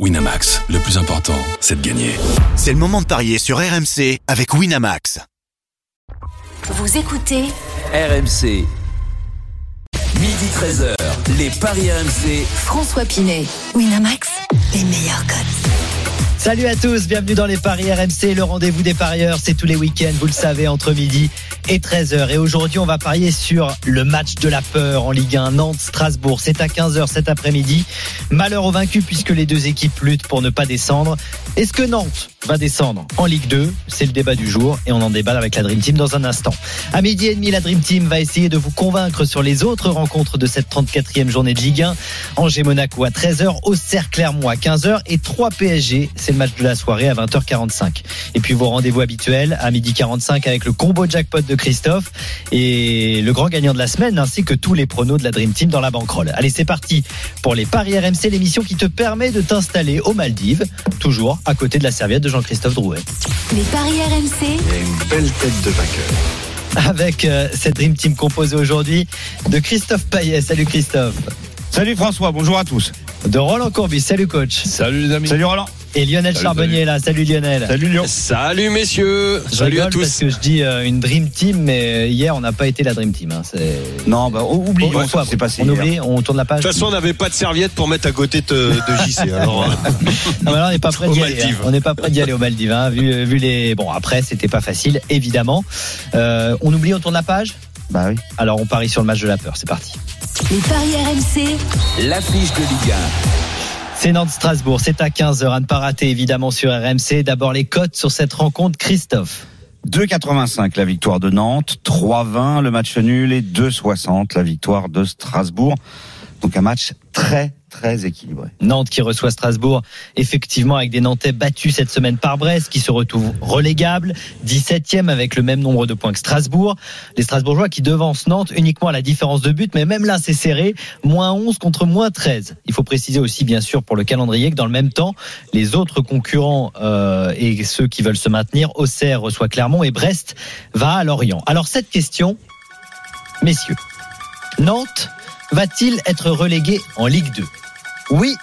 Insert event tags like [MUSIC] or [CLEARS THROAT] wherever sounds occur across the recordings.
Winamax, le plus important, c'est de gagner. C'est le moment de parier sur RMC avec Winamax. Vous écoutez RMC. Midi 13h, les Paris RMC. François Pinet. Winamax, les meilleurs codes. Salut à tous, bienvenue dans les Paris RMC, le rendez-vous des parieurs, c'est tous les week-ends, vous le savez, entre midi et 13h. Et aujourd'hui, on va parier sur le match de la peur en Ligue 1, Nantes-Strasbourg. C'est à 15h cet après-midi. Malheur aux vaincus puisque les deux équipes luttent pour ne pas descendre. Est-ce que Nantes va descendre en Ligue 2 C'est le débat du jour et on en débat avec la Dream Team dans un instant. À midi et demi, la Dream Team va essayer de vous convaincre sur les autres rencontres de cette 34e journée de Ligue 1. Angers-Monaco à 13h, Auxerre-Clermont à 15h et 3 PSG. C'est le match de la soirée à 20h45. Et puis vos rendez-vous habituels à midi 45 avec le combo jackpot de Christophe et le grand gagnant de la semaine ainsi que tous les pronos de la Dream Team dans la banquerolle. Allez, c'est parti pour les Paris RMC, l'émission qui te permet de t'installer aux Maldives, toujours à côté de la serviette de Jean-Christophe Drouet. Les paris RMC, une belle tête de vainqueur. Avec euh, cette Dream Team composée aujourd'hui de Christophe Payet. Salut Christophe. Salut François, bonjour à tous. De Roland Courbis. Salut coach. Salut les amis. Salut Roland. Et Lionel Charbonnier est là. Salut Lionel. Salut Lyon. Salut messieurs. Je Salut à rigole Parce tous. que je dis euh, une Dream Team, mais hier on n'a pas été la Dream Team. hein. C'est- Non, bah ou- oublions Bon, ça, c'est passé. on oublie, on tourne la page. De toute façon, on n'avait pas de serviette pour mettre à côté de, de JC. [LAUGHS] Alors, euh, là, on n'est pas prêt d'y aller. Maldives. hein. On n'est pas prêt d'y aller aux Maldives. hein, vu, vu les. Bon, après, c'était pas facile, évidemment. Euh, on oublie, on tourne la page? Bah oui. Alors, on parie sur le match de la peur. C'est parti. les paris RMC, L'affiche de Ligue C'est Nantes-Strasbourg. C'est à 15h. À ne pas rater, évidemment, sur RMC. D'abord, les cotes sur cette rencontre. Christophe. 2,85 la victoire de Nantes, 3,20 le match nul et 2,60 la victoire de Strasbourg. Donc un match très très équilibré. Nantes qui reçoit Strasbourg, effectivement avec des Nantais battus cette semaine par Brest, qui se retrouvent relégables, 17e avec le même nombre de points que Strasbourg. Les Strasbourgeois qui devancent Nantes uniquement à la différence de but, mais même là c'est serré, moins 11 contre moins 13. Il faut préciser aussi bien sûr pour le calendrier que dans le même temps, les autres concurrents euh, et ceux qui veulent se maintenir, Auxerre reçoit Clermont et Brest va à Lorient. Alors cette question, messieurs, Nantes va-t-il être relégué en Ligue 2 Oui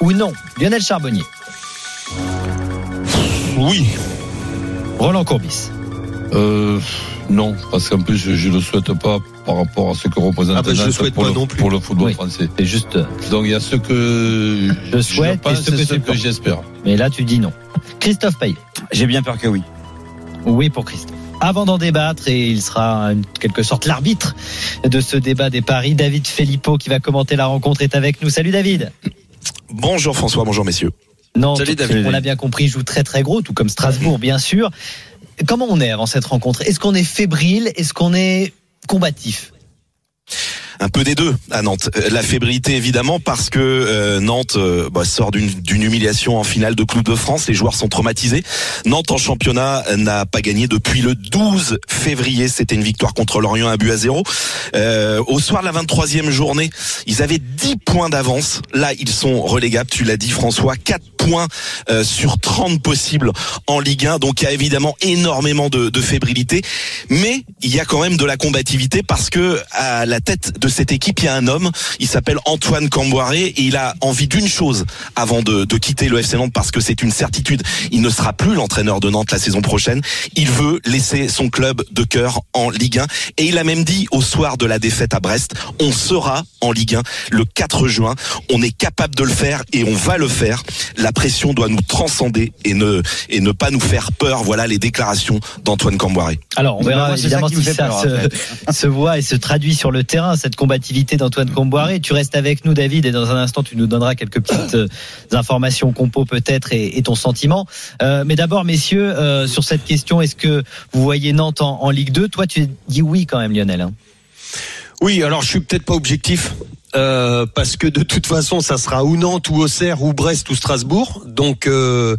ou non Lionel Charbonnier, oui. Roland Courbis. Euh, non, parce qu'en plus, je, je le souhaite pas par rapport à ce que représente Ah bah, je le souhaite pour, pas le, non plus. pour le football Oui. français. C'est juste, euh, Donc, il y a ce que Je souhaite et pense ce et que j'espère. mais là tu dis non. Christophe Payet. J'ai bien peur que oui. Oui pour Christophe. Avant d'en débattre, et il sera en quelque sorte l'arbitre de ce débat des paris, David Filippo qui va commenter la rencontre est avec nous. Salut David. Bonjour François, bonjour messieurs. Non, Salut, David. on l'a bien compris, il joue très très gros, tout comme Strasbourg bien sûr. Comment on est avant cette rencontre? Est-ce qu'on est fébrile? Est-ce qu'on est combatif? Un peu des deux à Nantes. Euh, La fébrilité évidemment parce que euh, Nantes euh, bah, sort d'une humiliation en finale de Coupe de France. Les joueurs sont traumatisés. Nantes en championnat n'a pas gagné depuis le 12 février. C'était une victoire contre Lorient, un but à zéro. Euh, au soir de la 23e journée, ils avaient 10 points d'avance. Là, ils sont relégables. Tu l'as dit François, 4 points euh, sur 30 possibles en Ligue 1. Donc il y a évidemment énormément de, de fébrilité. Mais il y a quand même de la combativité parce que à la tête de cette équipe, il y a un homme. Il s'appelle Antoine Camboiré et il a envie d'une chose avant de, de quitter le FC Nantes parce que c'est une certitude. Il ne sera plus l'entraîneur de Nantes la saison prochaine. Il veut laisser son club de cœur en Ligue 1 et il a même dit au soir de la défaite à Brest, on sera en Ligue 1 le 4 juin. On est capable de le faire et on va le faire. La pression doit nous transcender et ne et ne pas nous faire peur. Voilà les déclarations d'Antoine Camboiré. Alors, on verra évidemment si ça peur, se, [LAUGHS] se voit et se traduit sur le terrain, cette combativité d'Antoine Comboiré. Tu restes avec nous, David, et dans un instant, tu nous donneras quelques petites euh, informations compo peut-être et, ton sentiment. Euh, mais d'abord, messieurs, euh, sur cette question, est-ce que vous voyez Nantes en, en Ligue 2 Toi, tu dis oui quand même, Lionel. hein. Oui, alors je suis peut-être pas objectif. Euh, parce que de toute façon, ça sera ou Nantes, ou Auxerre, ou Brest, ou Strasbourg. Donc, euh,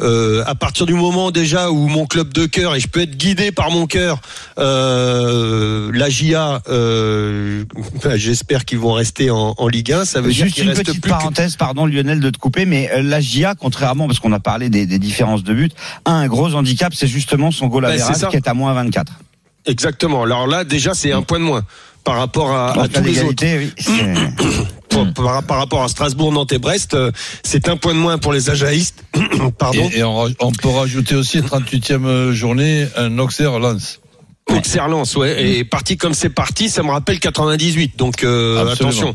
euh, à partir du moment déjà où mon club de cœur et je peux être guidé par mon cœur, euh, la GIA, euh, j'espère qu'ils vont rester en, en Ligue 1. Ça veut dire Juste qu'il une reste petite plus que- parenthèse, pardon Lionel de te couper, mais la GIA, contrairement, parce qu'on a parlé des, des différences de but, a un gros handicap, c'est justement son goal average ça. qui est à moins 24. Exactement. Alors là, déjà, c'est un point de moins par rapport à, à Donc, à tous les autres. l'égalité, oui, c'est- [CLEARS THROAT] Pour- par, par rapport à Strasbourg, Nantes et Brest, euh, c'est un point de moins pour les Ajaïstes. [CLEARS THROAT] Pardon. Et, et on, on peut rajouter aussi 38e journée un Auxerre Excellence, ouais. Et parti comme c'est parti, ça me rappelle 98. Donc euh, attention.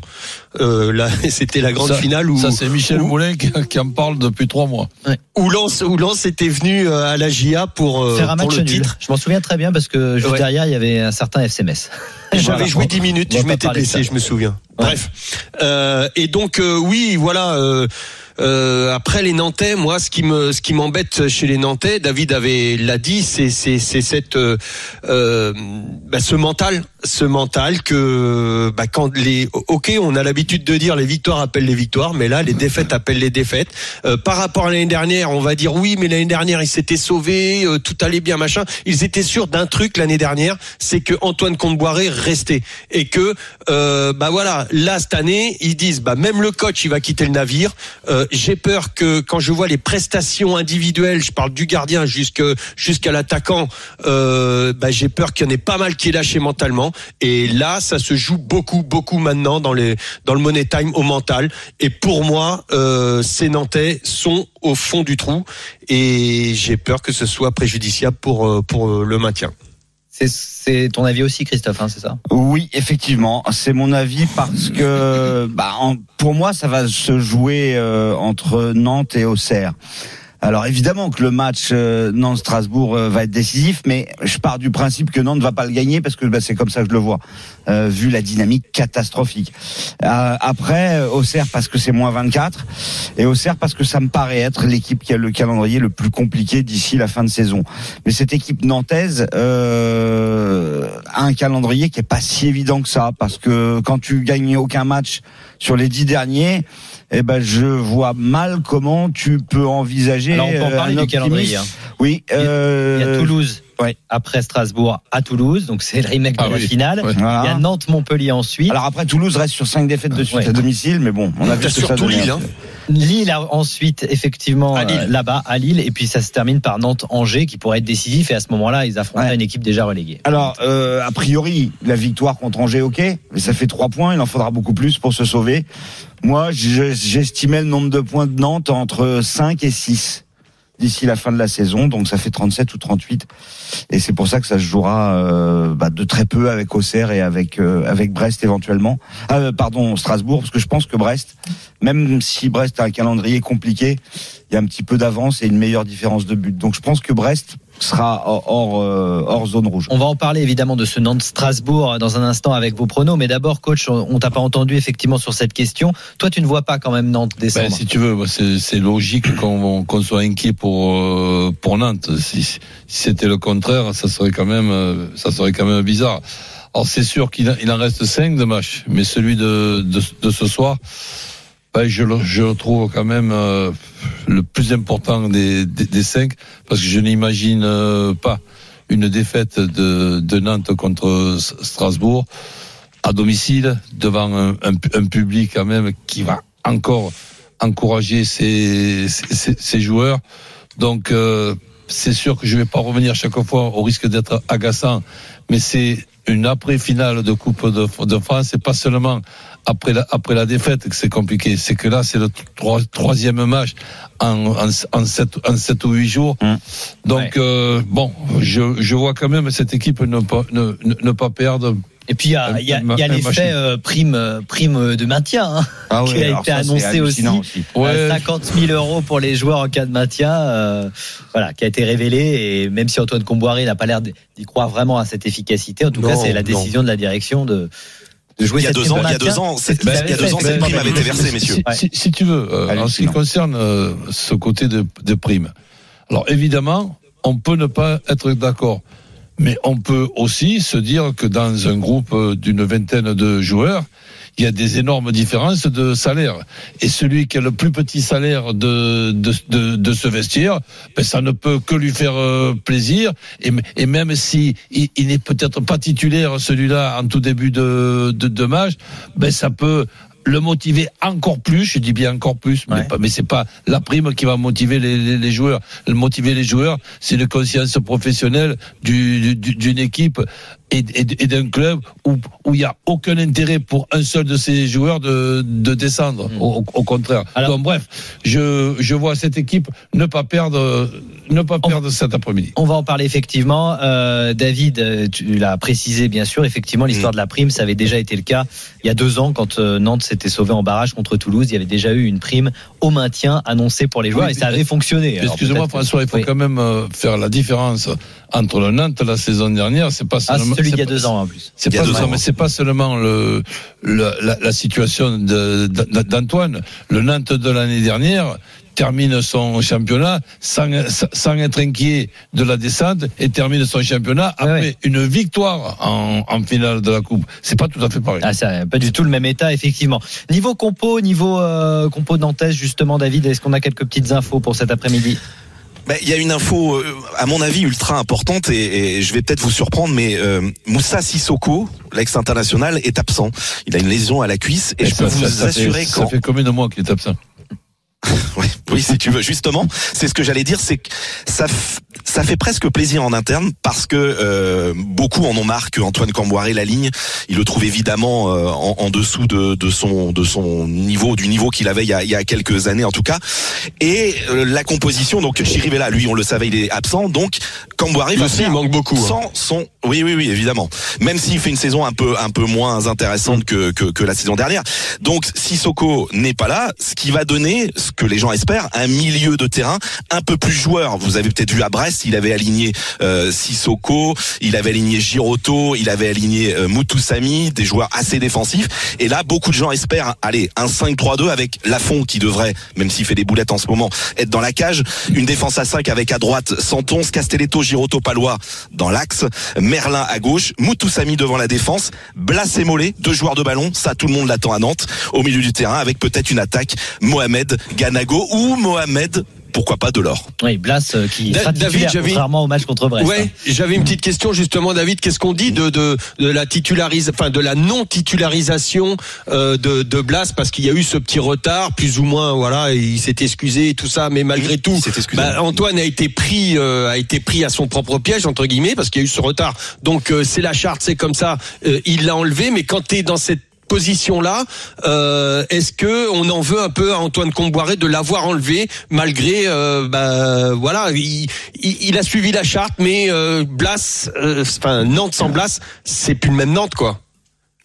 Euh, là, [LAUGHS] c'était la grande Ça- finale où Ça, c'est Michel où, Moulin qui, qui en parle depuis trois mois. où Lens, où Lens était venu euh, à la GIA pour, euh, Faire un pour match le nul. titre. Je m'en souviens très bien parce que juste Ouais. derrière, il y avait un certain FCMS. J'avais Voilà. joué 10 minutes, je m'étais blessé, je me souviens. Bref. Euh, et donc euh, oui, voilà. Euh, après les Nantais, moi, ce qui me, ce qui m'embête chez les Nantais, David avait l'a dit, c'est c'est c'est cette euh, euh, bah, ce mental, ce mental que bah, quand les, ok, on a l'habitude de dire les victoires appellent les victoires, mais là les défaites appellent les défaites. Euh, par rapport à l'année dernière, on va dire oui, mais l'année dernière ils s'étaient sauvés, euh, tout allait bien, machin. Ils étaient sûrs d'un truc l'année dernière, c'est que Antoine Comboiré restait et que euh, bah voilà, là cette année ils disent bah même le coach il va quitter le navire. Euh, J'ai peur que quand je vois les prestations individuelles, je parle du gardien jusqu'à l'attaquant, bah, j'ai peur qu'il y en ait pas mal qui est lâché mentalement. Et là, ça se joue beaucoup beaucoup maintenant dans les dans le money time au mental. Et pour moi, euh, ces Nantais sont au fond du trou et j'ai peur que ce soit préjudiciable pour euh, pour euh, le maintien. C'est- C'est ton avis aussi, Christophe, hein, c'est ça? Oui, effectivement, c'est mon avis parce que [LAUGHS] bah, en- pour moi, ça va se jouer euh, entre Nantes et Auxerre. Alors évidemment que le match euh, Nantes-Strasbourg euh, va être décisif, mais je pars du principe que Nantes ne va pas le gagner parce que bah, c'est comme ça que je le vois, euh, vu la dynamique catastrophique. Euh, après, euh, Auxerre parce que c'est moins 24, et Auxerre parce que ça me paraît être l'équipe qui a le calendrier le plus compliqué d'ici la fin de saison. Mais cette équipe nantaise euh, a un calendrier qui est pas si évident que ça, parce que quand tu gagnes aucun match sur les dix derniers, eh ben je vois mal comment tu peux envisager. Alors on peut en euh, parler du calendrier. hein. Oui. Il y a- euh, Il y a Toulouse ouais. après Strasbourg à Toulouse, donc c'est le remake Ah de la finale. Ouais. Voilà. Il y a Nantes-Montpellier ensuite. Alors après Toulouse reste sur cinq défaites de suite Ouais. à domicile, mais bon, on a vu surtout. Lille, hein. Lille a ensuite effectivement euh, là-bas à Lille et puis ça se termine par Nantes-Angers qui pourrait être décisif et à ce moment-là ils affronteraient Ouais. une équipe déjà reléguée. Alors, euh, a priori, la victoire contre Angers, ok, mais ça fait trois points, il en faudra beaucoup plus pour se sauver. Moi, je- j'estimais le nombre de points de Nantes entre 5 et 6 d'ici la fin de la saison, donc ça fait 37 ou 38. Et c'est pour ça que ça se jouera euh, bah, de très peu avec Auxerre et avec euh, avec Brest éventuellement. Ah, euh, pardon, Strasbourg, parce que je pense que Brest, même si Brest a un calendrier compliqué, il y a un petit peu d'avance et une meilleure différence de but. Donc je pense que Brest sera hors hors, euh, hors zone rouge. On va en parler évidemment de ce Nantes-Strasbourg dans un instant avec vos pronos, mais d'abord coach, on on t'a pas entendu effectivement sur cette question. Toi tu ne vois pas quand même Nantes descendre. Ben, si tu veux, c'est logique qu'on soit inquiet pour euh, pour Nantes. Si, si c'était le contraire, ça serait quand même euh, ça serait quand même bizarre. Alors c'est sûr qu'il en- reste cinq de matchs, mais celui de de, de ce soir, ben, je le je le trouve quand même euh, le plus important des, des des cinq parce que je n'imagine euh, pas une défaite de de Nantes contre Strasbourg à domicile devant un, un, public quand même qui va encore encourager ses joueurs. Donc euh, c'est sûr que je vais pas revenir chaque fois au risque d'être agaçant, mais c'est une après-finale de Coupe de, de France, c'est pas seulement après la, après la défaite que c'est compliqué, c'est que là c'est le troi- troisième match en, en, en, sept, en sept ou huit jours. Mmh. Donc Ouais. euh, bon, je, je vois quand même cette équipe ne pas, ne, ne, ne pas perdre. Et puis il y a, y a, y a l'effet euh, prime euh, prime de maintien. hein. Ah [LAUGHS] qui a été ça, annoncé aussi. Ouais. Euh, 50 000 euros pour les joueurs en cas de maintien, euh, voilà, qui a été révélé. Et même si Antoine Comboiré n'a pas l'air d'y croire vraiment à cette efficacité, en tout Non, cas, c'est la non. décision de la direction de, de jouer Il y a deux ans, il y a deux ans, c'est cette prime avait été versée, messieurs. Si, si- si tu veux, euh, en ce qui concerne euh, ce côté de, de prime, alors évidemment, on peut ne pas être d'accord, mais on peut aussi se dire que dans un groupe d'une vingtaine de joueurs, il y a des énormes différences de salaire. Et celui qui a le plus petit salaire de, de, de, de ce vestiaire, ben, ça ne peut que lui faire euh, plaisir. Et, même si il n'est peut-être pas titulaire, celui-là, en tout début de, de, de match, ben, ça peut le motiver encore plus, je dis bien encore plus, mais, Ouais. pas, mais c'est pas la prime qui va motiver les, les, les joueurs. Le motiver les joueurs, c'est une conscience professionnelle du, du- d'une équipe et, et- et d'un club où où il y a aucun intérêt pour un seul de ces joueurs de, de descendre. Au, au contraire. Alors- Donc bref, je, je vois cette équipe ne pas perdre, ne pas perdre cet après-midi. On va en parler effectivement. Euh, David, euh, tu l'as précisé bien sûr. Effectivement, l'histoire de la prime, ça avait déjà été le cas il y a deux ans quand euh, Nantes s'était sauvé en barrage contre Toulouse. Il y avait déjà eu une prime au maintien annoncée pour les joueurs Oui, et ça avait fonctionné. Excusez-moi François, il faut Oui. quand même euh, faire la différence entre le Nantes la saison dernière, c'est pas Ah, seulement celui d'il y a deux ans en plus. C'est Il pas c'est pas seulement le, le- la, la situation d'Antoine. Le Nantes de l'année dernière termine son championnat sans, sans être inquiet de la descente et termine son championnat après ouais. une victoire en, en finale de la coupe. C'est pas tout à fait pareil. Ah, c'est pas du tout le même état, effectivement. Niveau compo, niveau euh, compo nantaise, justement, David, est-ce qu'on a quelques petites infos pour cet après-midi? Ben, Il y a une info, euh, à mon avis, ultra importante et, et je vais peut-être vous surprendre, mais euh, Moussa Sissoko, l'ex-international, est absent. Il a une lésion à la cuisse et, Et je peux ça, vous ça- assurer fait, qu'en ça fait combien de mois qu'il est absent? [LAUGHS] Oui, oui, si tu veux. Justement, c'est ce que j'allais dire, c'est que ça, ça fait presque plaisir en interne parce que euh, beaucoup en ont marre que Antoine Camboiré la ligne. Il le trouve évidemment euh, en, en dessous de, de son de son niveau, du niveau qu'il avait il y, a, il y a quelques années en tout cas. Et euh, la composition, donc Chirivella, lui, on le savait, il est absent. Donc Camboiré va aussi, faire il manque beaucoup, hein. Sans son, oui, oui, oui, évidemment. Même s'il fait une saison un peu un peu moins intéressante que que, que la saison dernière. Donc Sissoko n'est pas là, ce qui va donner ce que les gens espèrent, un milieu de terrain un peu plus joueur. Vous avez peut-être vu à Brest, il avait aligné euh, Sissoko, il avait aligné Giroto, il avait aligné euh, Mutusami, des joueurs assez défensifs. Et là, beaucoup de gens espèrent, allez, un 5-3-2 avec Lafont qui devrait, même s'il fait des boulettes en ce moment, être dans la cage. Une défense à 5 avec à droite Santons, Castelletto, Giroto, Palois dans l'axe, Merlin à gauche, Mutusami devant la défense, Blas et Mollet, deux joueurs de ballon, ça tout le monde l'attend à Nantes, au milieu du terrain avec peut-être une attaque, Mohamed, Ganago ou Mohamed, pourquoi pas Delors. Oui, Blas euh, qui Da- sera David, contrairement au match contre Brest. Ouais, hein. j'avais une petite question justement, David. Qu'est-ce qu'on dit de de, de la titularise, enfin de la non titularisation euh, de de Blas? Parce qu'il y a eu ce petit retard, plus ou moins, voilà, il s'est excusé et tout ça, mais malgré tout, bah, Antoine a été pris euh, a été pris à son propre piège entre guillemets parce qu'il y a eu ce retard. Donc euh, c'est la charte, c'est comme ça. Euh, il l'a enlevé, mais quand tu es dans cette position là euh, est-ce que on en veut un peu à Antoine Comboiré de l'avoir enlevé malgré euh, bah, voilà il, il, il a suivi la charte mais euh, Blas euh, enfin Nantes sans Blas c'est plus le même Nantes quoi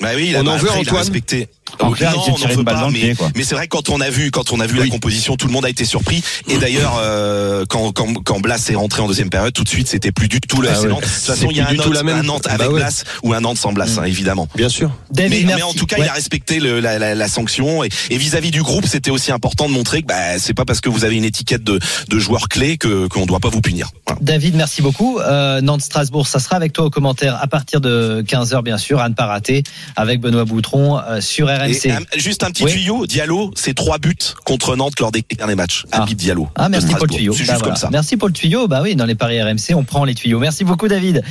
Bah oui, il On en veut, après, il a Antoine respecté. En clair, il non, s'est on tiré n'en une veut balle pas, dans le mais, pied, quoi. mais c'est vrai que quand on a vu, quand on a vu Oui. la composition, tout le monde a été surpris. Et d'ailleurs, euh, quand, quand, quand Blas est rentré en deuxième période, tout de suite, c'était plus du tout le Ah ouais. Nantes. De toute façon, il y a plus un Nantes, la même. un Nantes Bah avec ouais. Blas ou un Nantes sans Blas, hein, évidemment. bien sûr David, Mais, merci. mais en tout cas, Ouais. il a respecté le- la, la, la sanction et et vis-à-vis du groupe, c'était aussi important de montrer que bah, c'est pas parce que vous avez une étiquette de, de joueur clé que qu'on doit pas vous punir. Voilà. David, merci beaucoup. Euh, Nantes-Strasbourg, ça sera avec toi au commentaire à partir de 15h, bien sûr, à ne pas rater, avec Benoît Boutron euh, sur RMC. juste un petit Oui. tuyau, Diallo, c'est trois buts contre Nantes lors des derniers matchs. Ah. Habib Diallo. Ah, merci pour le tuyau. C'est Bah, juste voilà. comme ça. Merci pour le tuyau. Bah oui, dans les paris RMC, on prend les tuyaux. Merci beaucoup, David.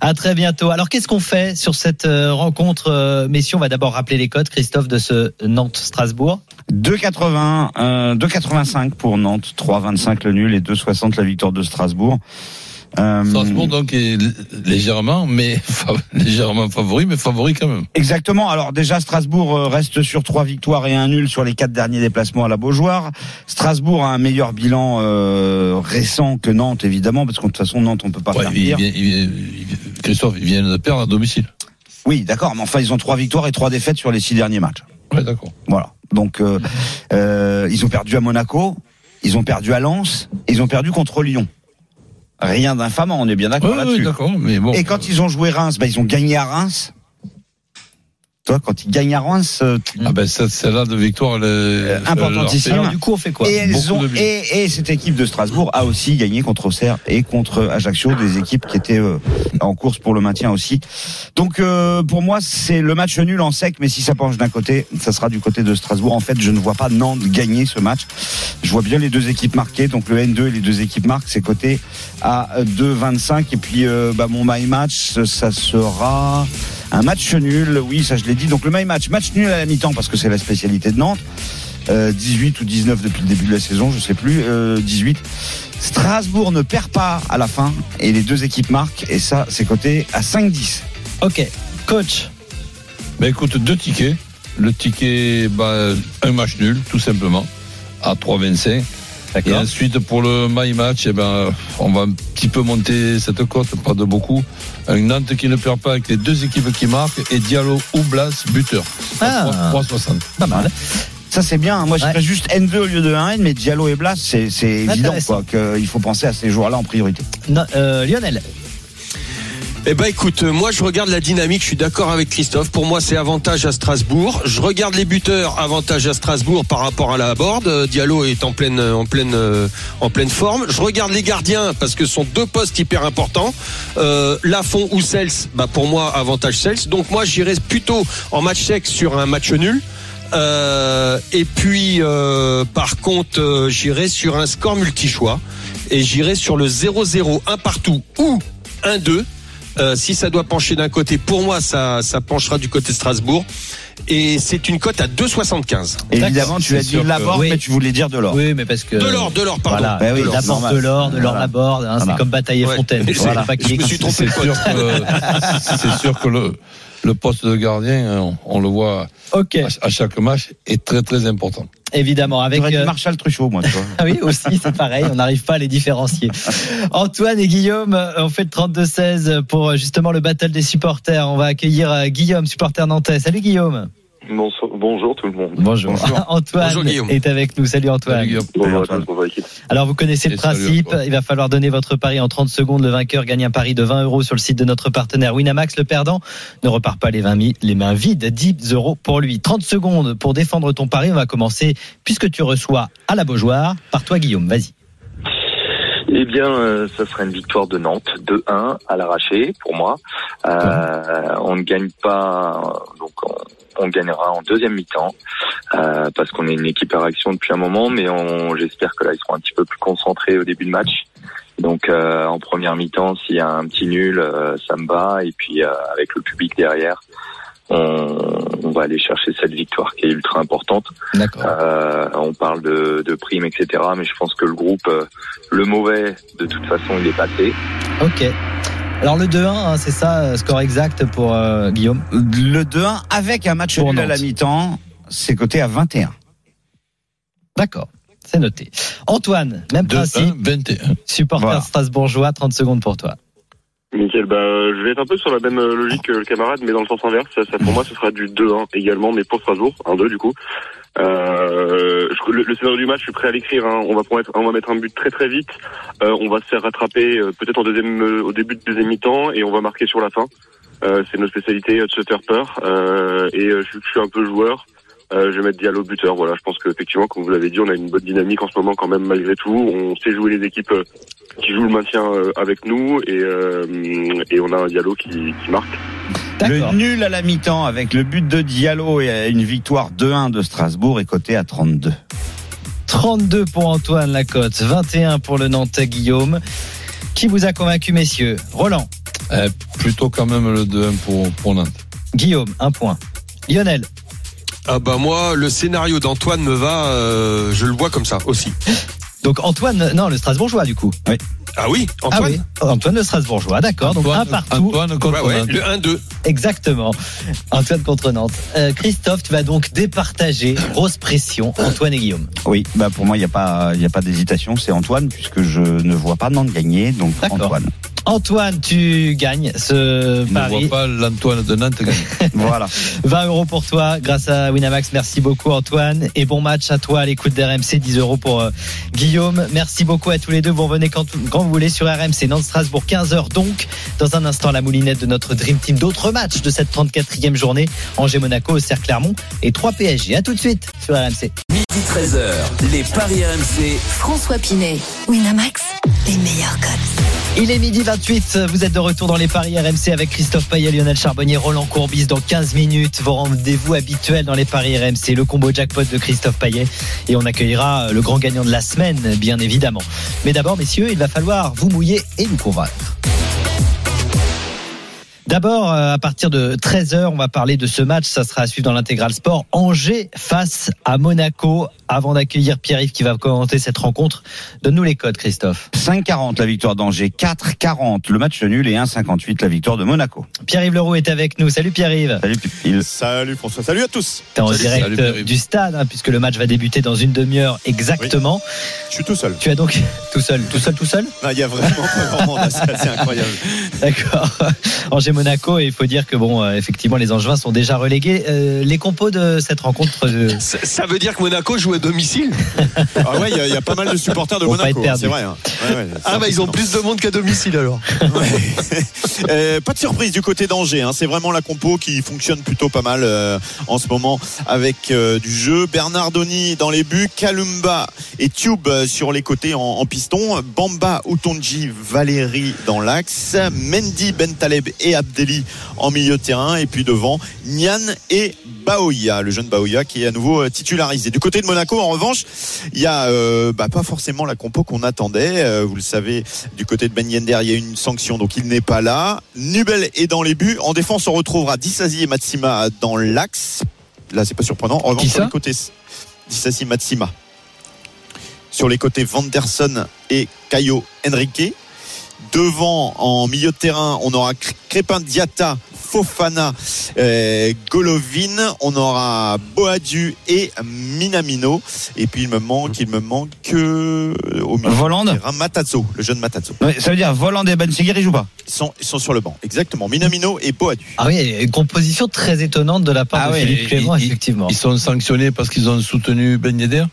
À très bientôt. Alors, qu'est-ce qu'on fait sur cette euh, rencontre, euh, messieurs? On va d'abord rappeler les codes, Christophe, de ce Nantes-Strasbourg. 2,80, euh, 2,85 pour Nantes, 3,25 le nul et 2,60 la victoire de Strasbourg. Euh, Strasbourg donc est légèrement, mais [LAUGHS] légèrement favori, mais favori quand même. Exactement. Alors déjà, Strasbourg euh, reste sur trois victoires et un nul sur les quatre derniers déplacements à la Beaujoire. Strasbourg a un meilleur bilan euh, récent que Nantes, évidemment, parce que de toute façon, Nantes, on peut pas Ouais, faire il pire. vient- il vient- il- Christophe, ils viennent de perdre à domicile. Oui, d'accord, mais enfin, ils ont trois victoires et trois défaites sur les six derniers matchs. Ouais, d'accord. Voilà. Donc, euh, euh, ils ont perdu à Monaco, ils ont perdu à Lens, et ils ont perdu contre Lyon. Rien d'infamant, on est bien d'accord Ouais, là-dessus. d'accord, mais bon. et quand ils ont joué Reims, bah, ils ont gagné à Reims. Toi, quand ils gagnent à Reims, euh, tu- Ah ben celle-là de victoire, elle est elle importantissime. du coup, on fait quoi? Et, elles ont, et, et cette équipe de Strasbourg a aussi gagné contre Auxerre et contre Ajaccio, des équipes qui étaient euh, en course pour le maintien aussi. Donc euh, pour moi, c'est le match nul en sec, mais si ça penche d'un côté, ça sera du côté de Strasbourg. En fait, je ne vois pas Nantes gagner ce match. Je vois bien les deux équipes marquées, donc le N2 et les deux équipes marquent, c'est coté à 2,25. Et puis euh, bah, mon my match, ça sera un match nul. Oui, ça je l'ai dit. Donc le my match, match nul à la mi-temps parce que c'est la spécialité de Nantes. Euh, 18 ou 19 depuis le début de la saison, je sais plus, euh, 18. Strasbourg ne perd pas à la fin et les deux équipes marquent et ça c'est coté à 5-10. Ok, coach. Ben écoute, deux tickets. Le ticket, bah, un match nul, tout simplement, à 3,25. Et ensuite, pour le my match, eh ben, on va un petit peu monter cette cote, pas de beaucoup. Un Nantes qui ne perd pas avec les deux équipes qui marquent et Diallo ou Blas, buteur. Ah. À 3,60. Pas mal. Ça c'est bien. Moi je Ouais. juste N2 au lieu de 1N, mais Diallo et Blas, c'est c'est évident quoi. Qu'il faut penser à ces joueurs-là en priorité. Non, euh, Lionel. Eh ben écoute, euh, moi je regarde la dynamique, je suis d'accord avec Christophe. Pour moi, c'est avantage à Strasbourg. Je regarde les buteurs, avantage à Strasbourg par rapport à la board. Euh, Diallo est en pleine en pleine euh, en pleine forme. Je regarde les gardiens parce que ce sont deux postes hyper importants. Euh, Lafont ou Sels, bah pour moi avantage Sels. Donc moi j'irais plutôt en match sec sur un match nul. Euh, et puis euh, par contre, euh, j'irai sur un score multi-choix et j'irai sur le 0-0 un partout ou 1-2. Euh, si ça doit pencher d'un côté, pour moi, ça, ça penchera du côté Strasbourg. Et c'est une cote à 2,75. Évidemment, tu c'est as dit Laborde, Oui. mais tu voulais dire de l'or. Oui, mais parce que. De l'or, de l'or, pardon. Voilà, Bah oui, De l'or. c'est d'abord de l'or, de l'or Voilà. la borde, hein, c'est Voilà. comme batailler Ouais. Fontaine. C'est- Voilà, je me suis trompé C'est de sûr cote. que, [LAUGHS] c'est sûr que le, le poste de gardien, on, on le voit Ok, à, à chaque match, est très très important. Évidemment. Avec, euh, Marshall Truchot, moi. Tu vois. [LAUGHS] Ah oui, aussi, c'est pareil, on n'arrive pas à les différencier. [LAUGHS] Antoine et Guillaume, euh, on fait le 32-16 pour euh, justement le battle des supporters. On va accueillir euh, Guillaume, supporter nantais. Salut Guillaume. Bonsoir- bonjour tout le monde. Bonjour. [LAUGHS] Antoine Bonjour, est avec nous. Salut Antoine. Salut, Guillaume. Bonjour à Antoine. Alors vous connaissez le salut, principe, il va falloir donner votre pari en 30 secondes. Le vainqueur gagne un pari de 20 euros sur le site de notre partenaire Winamax. Le perdant ne repart pas les 20 000, les mains vides, 10 euros pour lui. 30 secondes pour défendre ton pari. On va commencer puisque tu reçois à la Beaujoire. Par toi Guillaume, vas-y. Eh bien, euh, ça serait une victoire de Nantes, 2-1 à l'arraché pour moi. Euh, on ne gagne pas, donc on, on gagnera en deuxième mi-temps euh, parce qu'on est une équipe à réaction depuis un moment, mais on, j'espère que là ils seront un petit peu plus concentrés au début de match. Donc euh, en première mi-temps, s'il y a un petit nul, euh, ça me va. Et puis avec le public derrière, on, on va aller chercher cette victoire qui est ultra importante. Euh, on parle de, de primes, etc. Mais je pense que le groupe, le mauvais, de toute façon, il est passé. Ok. Alors le 2-1, hein, c'est ça, euh, score exact pour euh, Guillaume. Le 2-1 avec un match Pour nul à la mi-temps, c'est coté à 21. D'accord, c'est noté. Antoine, même 2, 1, principe, 21. supporter Voilà. strasbourgeois, 30 secondes pour toi. Nickel, bah, euh, je vais être un peu sur la même euh, logique que le camarade, mais dans le sens inverse. Ça, ça, pour moi, ce sera du 2-1 également, mais pour Strasbourg, 1-2 du coup. Euh, le, le scénario du match, je suis prêt à l'écrire. hein. On va on va mettre un but très très vite. Euh, on va se faire rattraper euh, peut-être en deuxième, euh, au début de deuxième mi-temps, et on va marquer sur la fin. Euh, c'est notre spécialité de se faire peur. Euh, et je, je suis un peu joueur. Je vais mettre Diallo buteur. Voilà, je pense qu'effectivement, comme vous l'avez dit, on a une bonne dynamique en ce moment quand même malgré tout. On sait jouer les équipes qui jouent le maintien avec nous et, et on a un Diallo qui, qui marque. Le nul à la mi-temps avec le but de Diallo et une victoire 2-1 de Strasbourg est coté à 32. 32 pour Antoine Lacotte, 21 pour le Nantais Guillaume. Qui vous a convaincu, messieurs? Roland, Eh, plutôt quand même le 2-1 pour, pour Nantes. Guillaume, un point. Lionel, Ah bah moi, le scénario d'Antoine me va, euh, je le vois comme ça aussi. [LAUGHS] donc Antoine, non, le Strasbourgeois du coup. Ah oui, Ah Antoine oui, Antoine le Strasbourgeois, d'accord. Donc un Antoine, partout, Antoine contre Ouais, ouais, Nantes. le 1-2. Exactement. Antoine contre Nantes. Euh, Christophe, tu vas donc départager, grosse pression, Antoine et Guillaume. Oui, bah pour moi, il n'y a pas, il y a pas d'hésitation. C'est Antoine, puisque je ne vois pas Nantes gagner. Donc. Antoine. Antoine, tu gagnes ce Je ne vois pas l'Antoine de Nantes gagner. [LAUGHS] voilà. 20 euros pour toi grâce à Winamax. Merci beaucoup Antoine. Et bon match à toi à l'écoute d'RMC. 10 euros pour euh, Guillaume. Merci beaucoup à tous les deux. Vous revenez quand, quand vous voulez sur RMC. Nantes Strasbourg 15h donc. Dans un instant la moulinette de notre Dream Team. D'autres matchs de cette 34e journée. Angers Monaco, Auxerre Clermont et 3 PSG. À tout de suite sur RMC. Midi 13h, les Paris RMC. François Pinet. Winamax, les meilleurs codes. Il est midi 28, vous êtes de retour dans les paris RMC avec Christophe Payet, Lionel Charbonnier, Roland Courbis dans 15 minutes. Vos rendez-vous habituels dans les paris RMC, le combo jackpot de Christophe Payet. Et on accueillera le grand gagnant de la semaine, bien évidemment. Mais d'abord, messieurs, il va falloir vous mouiller et nous convaincre. D'abord, euh, à partir de 13h, on va parler de ce match. Ça sera à suivre dans l'intégral sport. Angers face à Monaco Avant d'accueillir Pierre-Yves qui va commenter cette rencontre, donne-nous les codes, Christophe. 5,40 la victoire d'Angers, 4,40 le match nul et 1,58 la victoire de Monaco. Pierre-Yves Leroux est avec nous. Salut Pierre-Yves. Salut. Salut François, salut à tous. T'es en Salut, direct salut, du stade, hein, puisque le match va débuter dans une demi-heure exactement. Je suis tout seul. Tu as donc [LAUGHS] tout seul, tout seul, tout seul? Ah, Il y a vraiment [LAUGHS] là, c'est assez incroyable. D'accord. Angers Monaco et il faut dire que bon, euh, effectivement, les Angevins sont déjà relégués. Euh, les compos de cette rencontre. euh, Ça, ça veut dire que Monaco joue à domicile Ah ouais, il y, a- il y a pas mal de supporters de pas Monaco, être perdu. c'est vrai. hein. Ouais, ouais, c'est Ah bah ils ont impressionnant. plus de monde qu'à domicile alors. Ouais. [LAUGHS] Euh, pas de surprise du côté d'Angers. hein. C'est vraiment la compo qui fonctionne plutôt pas mal euh, en ce moment avec euh, du jeu. Bernardoni dans les buts, Kalumba et Tube euh, sur les côtés en, en piston. Bamba, Utonji, Valérie dans l'axe. Mendy, Bentaleb et Abdelli en milieu de terrain. Et puis devant, Nian et Baoya, le jeune Baoya qui est à nouveau euh, titularisé. Du côté de Monaco, en revanche, il y a euh, bah, pas forcément la compo qu'on attendait. Euh, vous le savez, du côté de Ben Yender, il y a une sanction, donc il n'est pas là. Nubel est dans les buts. En défense, on retrouvera Dissasi et Matsima dans l'axe. Là, c'est pas surprenant. En revanche, sur les côtés, Dissasi Matsima. Sur les côtés, Vanderson et Caio Henrique. Devant, en milieu de terrain, on aura Crépin Diata, Fofana, euh, Golovin. On aura Boadu et Minamino. Et puis il me manque, il me manque euh, au milieu. Voland de terrain, Matazzo, le jeune Matazzo. Ouais, Ça veut dire Voland et Ben Seguir, ils jouent pas Ils sont, ils sont sur le banc, exactement. Minamino et Boadu. Ah oui, une composition très étonnante de la part Ah de Philippe ils- Clément, ils- effectivement. Ils sont sanctionnés parce qu'ils ont soutenu Ben Yedder?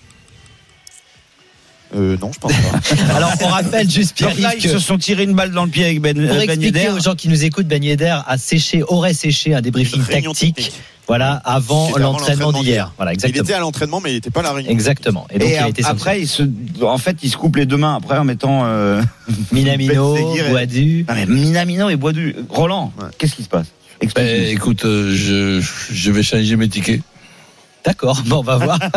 Euh, non, je pense pas. [LAUGHS] Alors on rappelle juste Donc là, Pierre-Yves ils que se sont tirés une balle dans le pied avec Ben, pour ben expliquer Yedder. aux gens qui nous écoutent, Ben Yedder a séché, aurait séché un débriefing tactique, technique. voilà, avant l'entraînement d'hier. Voilà, Il exactement. était à l'entraînement, mais il n'était pas à la réunion. Exactement. Et donc Et il a été après, ils se, en fait, ils se coupent les deux mains après en mettant euh, [LAUGHS] Minamino, Ben et- Boadu. Non, mais Minamino et Boadu. Roland, Ouais. qu'est-ce qui se passe? Ben, écoute, euh, je, je vais changer mes tickets. D'accord, bon, on va voir. [LAUGHS]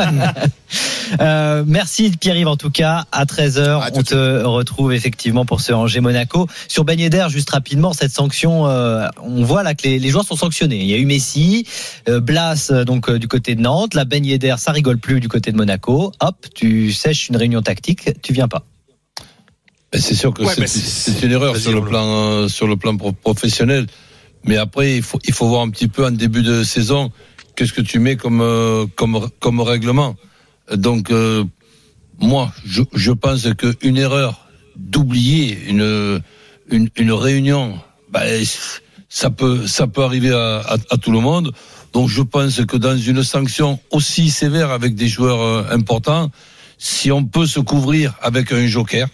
Euh, merci Pierre-Yves en tout cas. À 13h, À tout on te retrouve effectivement pour ce Angers Monaco. Sur Ben Yedder, juste rapidement, cette sanction, euh, on voit là que les, les joueurs sont sanctionnés. Il y a eu Messi, euh, Blas donc euh, du côté de Nantes, la Ben Yedder, ça rigole plus du côté de Monaco. Hop, tu sèches une réunion tactique, tu viens pas. Ben, c'est sûr que Ouais, c'est c'est- c'est une erreur sur le plan euh, sur le plan pro- professionnel. Mais après, il faut il faut voir un petit peu en début de saison qu'est-ce que tu mets comme euh, comme comme règlement. Donc euh, moi, je, je pense qu'une erreur d'oublier une, une réunion, ben, ça peut ça peut arriver à tout le monde. Donc je pense que dans une sanction aussi sévère avec des joueurs euh, importants, si on peut se couvrir avec un joker,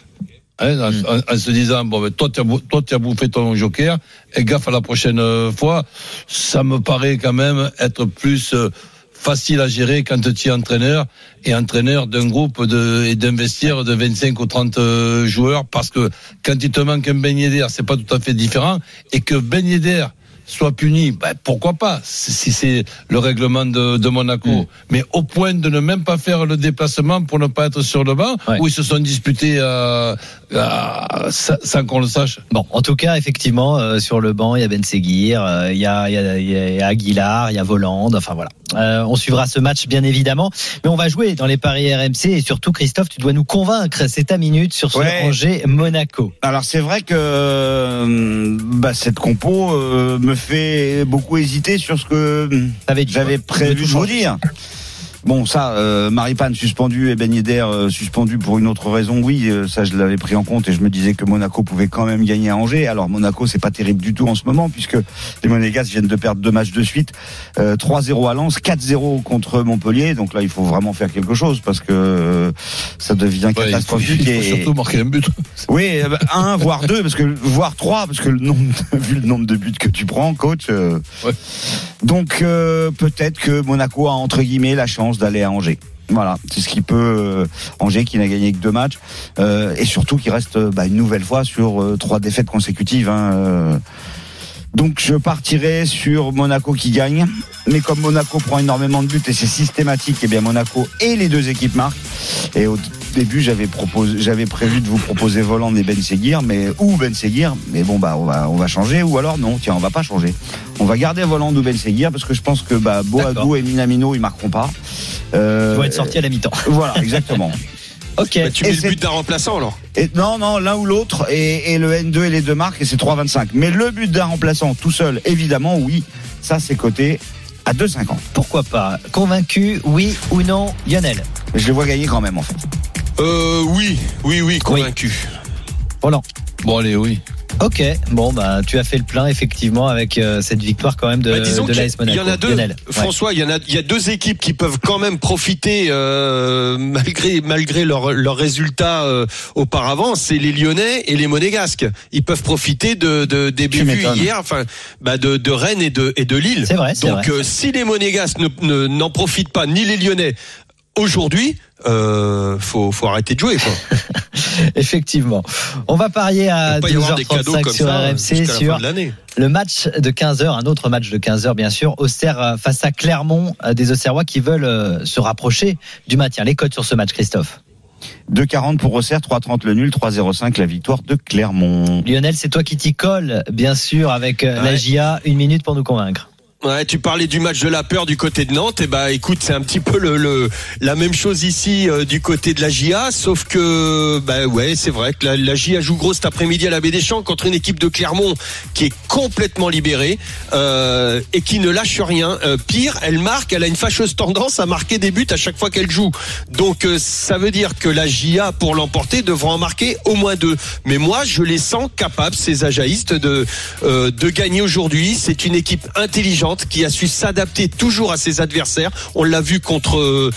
hein, en, en- en se disant bon ben, toi tu as, toi as bouffé ton joker et gaffe à la prochaine fois ça me paraît quand même être plus euh, facile à gérer quand tu es entraîneur et entraîneur d'un groupe de, et d'un vestiaire de 25 ou 30 euh, joueurs parce que quand il te manque un Ben Yedder c'est pas tout à fait différent et que Ben Yedder soit puni, ben, pourquoi pas, si c'est le règlement de, de Monaco. Mm. Mais au point de ne même pas faire le déplacement pour ne pas être sur le banc, Ouais. où ils se sont disputés euh, euh, sans, qu'on le sache. Bon, en tout cas, effectivement, euh, sur le banc, il y a Ben Seguir, il y, a, il y, a, il y a Aguilar, il y a Voland, enfin voilà. Euh, on suivra ce match, bien évidemment. Mais on va jouer dans les paris RMC et surtout, Christophe, tu dois nous convaincre, c'est ta minute sur ce Ouais. Angers-Monaco. Alors c'est vrai que euh, bah, cette compo euh, me fait beaucoup hésiter sur ce que j'avais prévu de vous dire. Bon, ça, euh, Maripane suspendu et Ben Yedder euh, suspendu pour une autre raison, oui, euh, ça je l'avais pris en compte et je me disais que Monaco pouvait quand même gagner à Angers. Alors Monaco, c'est pas terrible du tout en ce moment puisque les Monégas viennent de perdre deux matchs de suite, euh, 3-0 à Lens, 4-0 contre Montpellier. Donc là, il faut vraiment faire quelque chose parce que euh, ça devient Ouais, il, faut, catastrophique. il faut et- surtout marquer un but. [LAUGHS] oui, euh, bah, un voire deux, parce que voire trois, parce que le nombre, [LAUGHS] vu le nombre de buts que tu prends, coach. euh, Ouais. Donc euh, peut-être que Monaco a entre guillemets la chance d'aller à Angers. Voilà, c'est ce qui peut euh, Angers qui n'a gagné que deux matchs euh, et surtout qui reste euh, bah, une nouvelle fois sur trois défaites consécutives. hein. Donc je partirai sur Monaco qui gagne, mais comme Monaco prend énormément de buts et c'est systématique, et bien Monaco et les deux équipes marquent. Et au- début, j'avais proposé, j'avais prévu de vous proposer Voland et Ben Seguir, mais ou Ben Seguir, mais bon bah on va on va changer ou alors non, tiens on va pas changer. On va garder Voland ou Ben Seguir parce que je pense que bah Boadou et Minamino ils marqueront pas. Euh, Ils vont être sortis à la mi-temps. Voilà, exactement. [LAUGHS] Ok. Bah, tu Et mets le c'est- but d'un remplaçant alors. Et non, non, l'un ou l'autre, et, et le N2 et les deux marques, et c'est 3,25. Mais le but d'un remplaçant tout seul, évidemment, oui, ça c'est coté à 2,50. Pourquoi pas? Convaincu, oui ou non, Lionel? Je les vois gagner quand même, en fait. Euh, oui, oui, oui, convaincu. Roland. Bon, allez, oui. Ok, bon bah tu as fait le plein effectivement avec euh, cette victoire quand même de, Bah, de l'AS il y en a deux. Lionel. Ouais. François, il y en a, il y a deux équipes qui peuvent quand même profiter euh, malgré malgré leurs leurs résultats euh, auparavant. C'est les Lyonnais et les Monégasques. Ils peuvent profiter de, de des m'étonnes. hier, enfin, bah de, de Rennes et de et de Lille. C'est vrai, c'est Donc vrai. euh, si les Monégasques ne ne- n'en profitent pas ni les Lyonnais aujourd'hui, euh, faut faut arrêter de jouer. Quoi. [LAUGHS] Effectivement. On va parier à Il peut pas y avoir des cadeaux 12h35 comme sur ça RMC sur le match de 15h, un autre match de 15h bien sûr, Auxerre euh, face à Clermont, euh, des Auxerrois qui veulent euh, se rapprocher du maintien. Les codes sur ce match, Christophe. 2,40 pour Auxerre, 3,30 le nul, 3,05 la victoire de Clermont. Lionel, c'est toi qui t'y colle, bien sûr, avec euh, la Ouais. GIA. Une minute pour nous convaincre. Ouais, tu parlais du match de la peur du côté de Nantes. Et bah, écoute, c'est un petit peu le, le la même chose ici euh, du côté de la GIA, sauf que bah ouais, c'est vrai que la, la GIA joue gros cet après-midi à la Baie des Champs contre une équipe de Clermont qui est complètement libérée euh, et qui ne lâche rien. Euh, pire, elle marque, elle a une fâcheuse tendance à marquer des buts à chaque fois qu'elle joue. Donc euh, ça veut dire que la GIA pour l'emporter devra en marquer au moins deux. Mais moi, je les sens capables ces ajaïstes de de gagner aujourd'hui. C'est une équipe intelligente qui a su s'adapter toujours à ses adversaires. On l'a vu contre euh,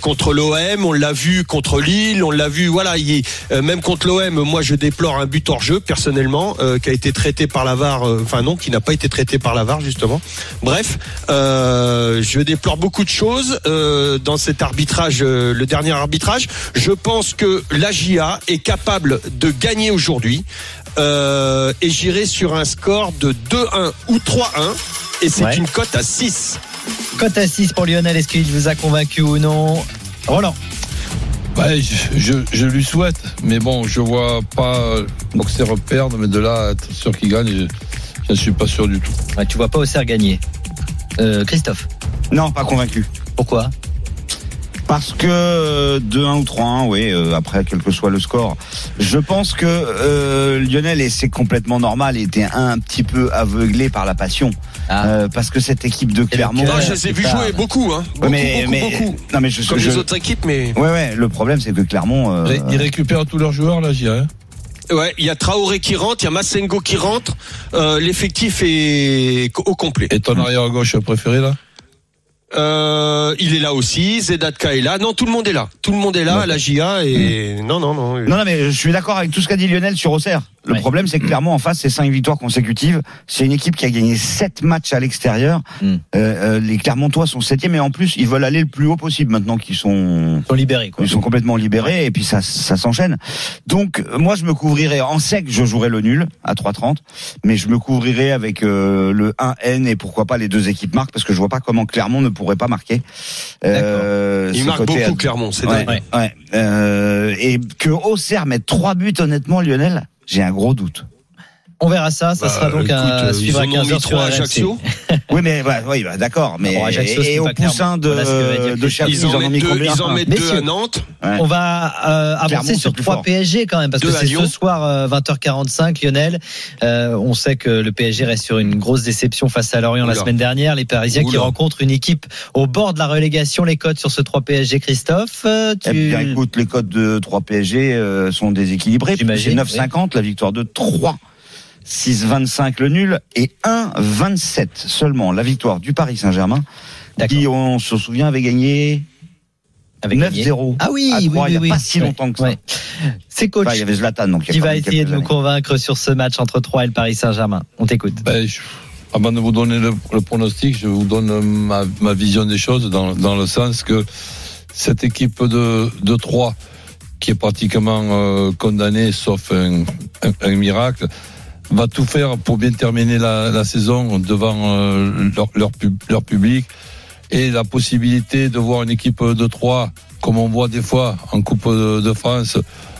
contre l'OM, on l'a vu contre Lille, on l'a vu. Voilà, il euh, même contre l'OM, moi je déplore un but hors jeu personnellement euh, qui a été traité par la VAR. euh, Enfin non, qui n'a pas été traité par la VAR justement. Bref, euh, je déplore beaucoup de choses euh, dans cet arbitrage, euh, le dernier arbitrage. Je pense que la GIA est capable de gagner aujourd'hui. Euh, et j'irai sur un score de 2-1 ou 3-1 et c'est Ouais. une cote à 6. Cote à 6 pour Lionel, est-ce qu'il vous a convaincu ou non? Roland. Ouais, je, je, je lui souhaite, mais bon, je vois pas Auxerre perdre, mais de là à être sûr qu'il gagne, je je ne suis pas sûr du tout. Ouais, tu vois pas Auxerre gagner. Euh, Christophe. Non, pas convaincu. Pourquoi? Parce que euh, 2-1 ou 3-1, oui, euh, après quel que soit le score. Je pense que euh, Lionel, et c'est complètement normal, était un petit peu aveuglé par la passion. Ah. Euh, parce que cette équipe de Clermont... cœur. Ah, je les ai vus c'est jouer beaucoup, hein. Beaucoup, mais, beaucoup, mais- beaucoup. Non, mais je, Comme je- les autres équipes, mais Ouais, ouais, le problème, c'est que Clermont... euh, Ils récupèrent tous leurs joueurs, là, j'irai. ouais, il y a Traoré qui rentre, il y a Massengo qui rentre. Euh, L'effectif est au complet. Et ton arrière gauche préféré, là? Euh, il est là aussi, Zedatka est là. Non, tout le monde est là. Tout le monde est là à la GIA et non, non, non. Non, non, mais je suis d'accord avec tout ce qu'a dit Lionel sur Auxerre. Le Ouais. problème, c'est que clairement, en face, c'est cinq victoires consécutives. C'est une équipe qui a gagné sept matchs à l'extérieur. Mm. Euh, euh, les Clermontois sont septièmes et en plus, ils veulent aller le plus haut possible maintenant qu'ils sont, Ils sont libérés, quoi. ils sont complètement libérés et puis ça, ça s'enchaîne. Donc, moi, je me couvrirai en sec, je jouerai le nul à 3,30, mais je me couvrirai avec euh, le 1N et pourquoi pas les deux équipes marquent parce que je vois pas comment Clermont ne pourrait pas marquer. Euh, Il c'est marque coté à- beaucoup, Clermont. C'est Ouais, dingue. ouais. Euh, et que Auxerre mette trois buts, honnêtement, Lionel, j'ai un gros doute. On verra ça. Ça Bah, sera donc écoute, à euh, suivre à ils en ont 15h mis sur trois. [LAUGHS] Ajaccio. oui, mais bah, oui, bah, d'accord. Mais Bon, Ajaccio, et, et au poussin de, Voilà de Chablis, Ils ils en mettent mis deux, combien ils en mettent deux Messieurs. à Nantes. Ouais. On va euh, avancer sur c'est plus 3 fort. PSG quand même parce que Deux c'est ce soir euh, 20h45 Lionel. Euh, on sait que le PSG reste sur une grosse déception face à Lorient la semaine dernière. Les Parisiens qui rencontrent une équipe au bord de la relégation. Les codes sur ce 3 PSG, Christophe. euh, Eh tu... bien, écoute, les codes de 3 PSG euh, sont déséquilibrés. C'est J'imagine, 9,50 la victoire de 3. 6,25 le nul et 1,27 seulement la victoire du Paris Saint-Germain qui, on se souvient, avait gagné Avec 9-0 Ah oui, à oui, 3 oui, il n'y a oui. pas si longtemps que ça. ouais. C'est coach Enfin, il y avait Zlatan, donc il y a qui va essayer de nous années. convaincre sur ce match entre 3 et le Paris Saint-Germain. On t'écoute. Ben, je- avant de vous donner le, le pronostic, je vous donne ma, ma vision des choses dans, dans le sens que cette équipe de, de 3 qui est pratiquement euh, condamnée sauf un, un- un miracle va tout faire pour bien terminer la, la saison devant euh, leur, leur, pub- leur public et la possibilité de voir une équipe de 3 comme on voit des fois en Coupe de, France,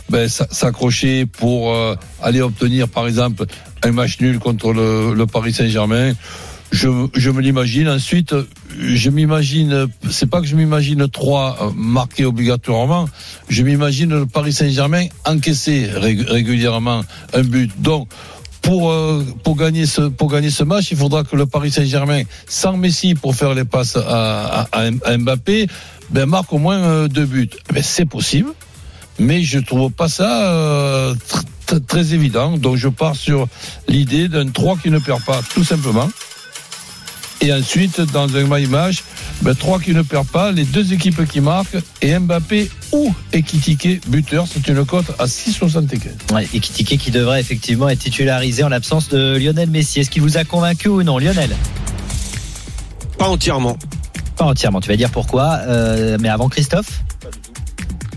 ben, s'accrocher pour euh, aller obtenir, par exemple, un match nul contre le, le Paris Saint-Germain. Je, je me l'imagine. Ensuite, je m'imagine, c'est pas que je m'imagine trois euh, marqués obligatoirement, je m'imagine le Paris Saint-Germain encaisser rég- régulièrement un but. Donc, pour, euh, pour, gagner ce, pour gagner ce match, il faudra que le Paris Saint-Germain, sans Messi pour faire les passes à, à, à Mbappé, ben, marque au moins euh, deux buts. Eh Ben, c'est possible, mais je trouve pas ça euh, tr- tr- très évident. Donc je pars sur l'idée d'un 3 qui ne perd pas, tout simplement. Et ensuite, dans un my match, ben, 3 qui ne perd pas, les deux équipes qui marquent, et Mbappé ou Ekitike buteur, c'est une cote à 6,75. Ouais, et Kitike qui devrait effectivement être titularisé en l'absence de Lionel Messi. Est-ce qu'il vous a convaincu ou non, Lionel? Pas entièrement. Pas entièrement. Tu vas dire pourquoi. euh, mais avant Christophe?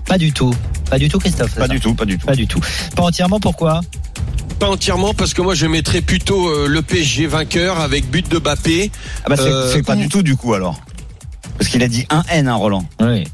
Pas du tout. Pas du tout, Christophe. Pas du tout, pas du tout. Pas du tout. Pas entièrement. Pourquoi? Pas entièrement parce que moi je mettrais plutôt euh, le PSG vainqueur avec but de Mbappé. Ah bah c'est Euh, c'est pas du tout du coup alors. Parce qu'il a dit un N, hein, Roland. Oui.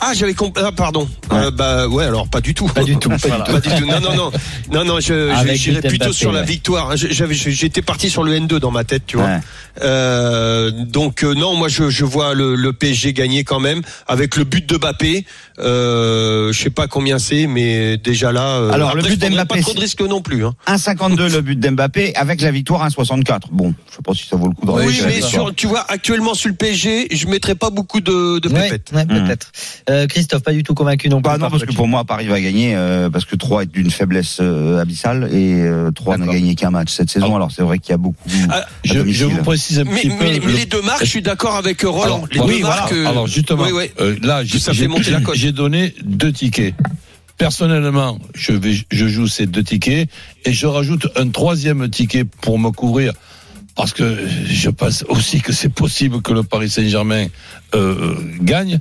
Ah, j'avais compris. Ah, pardon. Euh, bah ouais, alors pas du tout. Pas du tout. [LAUGHS] Pas du Pas tout. du tout. Non, non, non, non, non. Je, j'irais but plutôt Mbappé, sur la ouais. victoire. J'avais, j'étais parti sur le N2 dans ma tête, tu vois. Ouais. Euh, donc euh, non, moi je, je vois le, le PSG gagner quand même avec le but de Mbappé. Euh, je sais pas combien c'est, mais déjà là. euh, Alors, le après, but je prendrais d'Mbappé, pas trop de risques non plus. Hein. 1,52 le but d'Mbappé avec la victoire 1,64. Bon, je sais pas si ça vaut le coup de Oui, mais sur, tu vois, actuellement sur le PSG, je mettrais pas beaucoup de, de Ouais, pépettes. ouais, peut-être. Euh, Christophe, pas du tout convaincu non plus. Bah non, par parce que pour moi, Paris va gagner euh, parce que 3 est d'une faiblesse euh, abyssale et euh, 3 n'a gagné qu'un match cette saison. Alors c'est vrai qu'il y a beaucoup. Ah, Je, je vous précise un Mais, petit peu. mais- mais le- les deux marques, je suis d'accord avec Roland. Alors, les oui, deux voilà. marques. euh, Alors justement, oui, oui. euh, là, j'ai donné deux tickets. Personnellement, je vais, je joue ces deux tickets et je rajoute un troisième ticket pour me couvrir. Parce que je pense aussi que c'est possible que le Paris Saint-Germain euh, gagne,